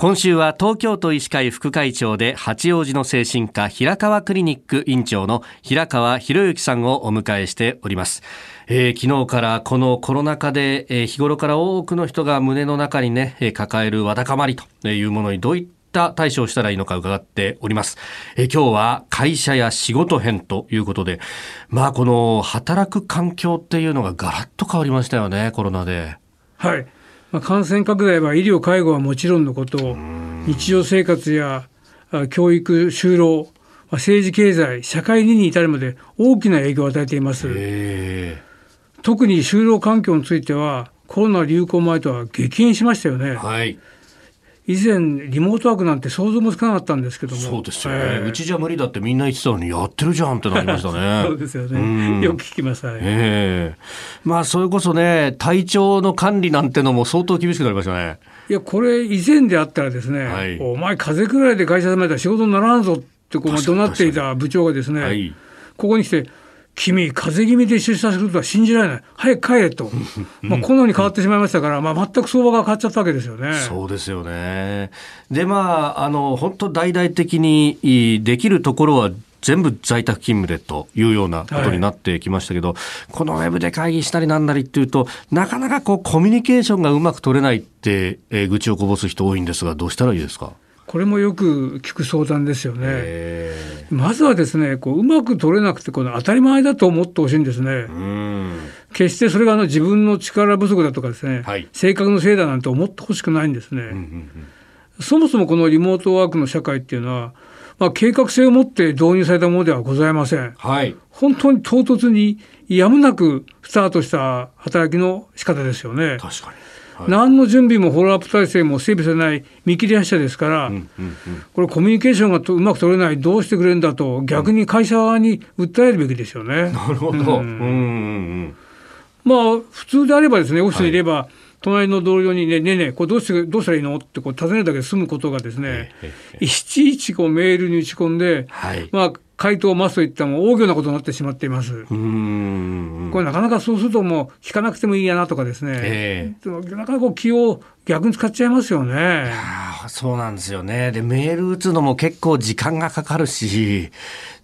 今週は東京都医師会副会長で八王子の精神科平川クリニック院長の平川博之さんをお迎えしております。えー、昨日からこのコロナ禍で、えー、日頃から多くの人が胸の中にね、え、抱えるわだかまりというものにどういった対処をしたらいいのか伺っております。え今日は会社や仕事編ということで、まあこの働く環境っていうのがガラッと変わりましたよね、コロナで。はい。まあ、感染拡大は医療介護はもちろんのこと日常生活や教育就労政治経済社会に至るまで大きな影響を与えています。特に就労環境についてはコロナ流行前とは激変しましたよね、はい、以前リモートワークなんて想像もつかなかったんですけども。そうですよね、えー、うちじゃ無理だってみんな言ってたのにやってるじゃんってなりましたね。そうですよね。よく聞きます、はい、えー、まあそれこそね体調の管理なんてのも相当厳しくなりましたね。いやこれ以前であったらですね、はい、お前風邪くらいで会社でめたら仕事にならんぞってこう怒鳴っていた部長がですね、はい、ここに来て君、風邪気味で出社するとは信じられない、早く帰れと、まあ、このように変わってしまいましたから、まあ、全く相場が変わっちゃったわけですよね。そうですよねで、まあ、あの本当、大々的にできるところは全部在宅勤務でというようなことになってきましたけど、はい、このウェブで会議したりなんなりっていうと、なかなかこうコミュニケーションがうまく取れないって、えー、愚痴をこぼす人多いんですが、どうしたらいいですか？これもよく聞く相談ですよね。まずはですね、こううまく取れなくてこの当たり前だと思ってほしいんですね。決してそれがあの自分の力不足だとかですね、はい、性格のせいだなんて思ってほしくないんですね。そもそもこのリモートワークの社会っていうのは、まあ、計画性を持って導入されたものではございません。はい、本当に唐突にやむなくスタートした働きの仕方ですよね。確かに何の準備もフォローアップ体制も整備されない見切り発車ですから、これ、コミュニケーションがうまく取れない、どうしてくれるんだと、逆に会社側に訴えるべきですよね。なるほど、うん。まあ、普通であればですね、オフィスにいれば、はい。隣の同僚にね、ねえねえ、これどうしてどうしたらいいのってこう尋ねるだけで済むことがですね、いちいちこうメールに打ち込んで、はい、まあ、回答を待つといったも大行なことになってしまっています。これなかなかそうするともう聞かなくてもいいやなとかですね、えー、なかなかこう気を逆に使っちゃいますよね。そうなんですよね。で、メール打つのも結構時間がかかるし、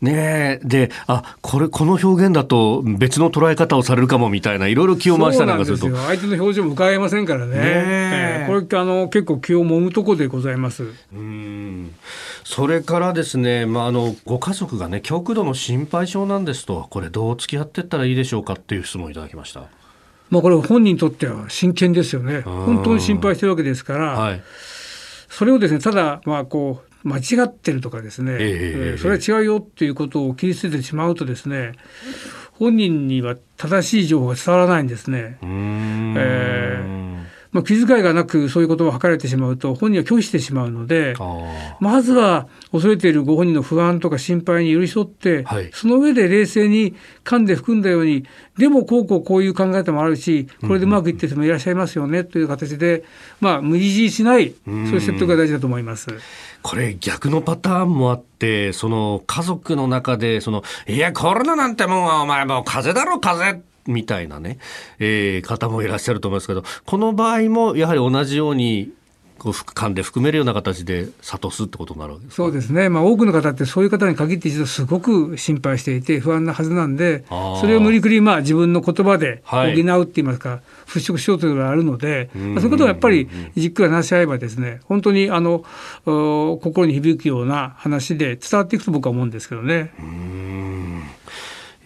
ねで、あ、これ、この表現だと別の捉え方をされるかもみたいな、いろいろ気を回したりなんかすると。相手の表情も伺えませんからね。ねえー、これ、あの、結構気を揉むとこでございます。うん。それからですね、まあ、あの、ご家族がね、極度の心配性なんですと、これどう付き合っていったらいいでしょうかっていう質問をいただきました。まあ、これ本人にとっては真剣ですよね。本当に心配してるわけですから、はい、それをですね、ただ、まあ、こう、間違ってるとかですね、えー、それは違うよっていうことを切り捨ててしまうとですね、本人には正しい情報が伝わらないんですね。えーまあ、気遣いがなくそういうことを図られてしまうと本人は拒否してしまうのでまずは恐れているご本人の不安とか心配に寄り添って、はい、その上で冷静に噛んで含んだようにでもこうこうこういう考え方もあるしこれでうまくいってる人もいらっしゃいますよねという形で、まあ、無理強いしないそういう説得が大事だと思います。これ逆のパターンもあって、その家族の中で、その、いや、コロナなんてもう、お前もう風邪だろ、風邪みたいなね、えー、方もいらっしゃると思いますけど、この場合もやはり同じようにこう噛んで含めるような形で諭すってことになるわけですそうですね、まあ、多くの方ってそういう方に限って一度すごく心配していて不安なはずなんでそれを無理くりまあ自分の言葉で補うって言いますか、はい、払拭しようというのがあるので、まあ、そういうことはやっぱりじっくり話し合えばですね本当にあの心に響くような話で伝わっていくと僕は思うんですけどね。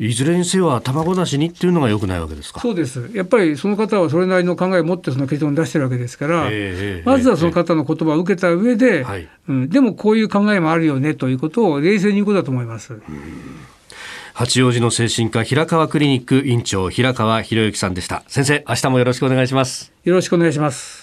いずれにせよ卵なしにっていうのがよくないわけですか。そうです。やっぱりその方はそれなりの考えを持ってその結論を出してるわけですから、えー、まずはその方の言葉を受けた上で、えーうん、でもこういう考えもあるよねということを冷静に言うことだと思います。八王子の精神科平川クリニック院長平川博之さんでした。先生明日もよろしくお願いします。よろしくお願いします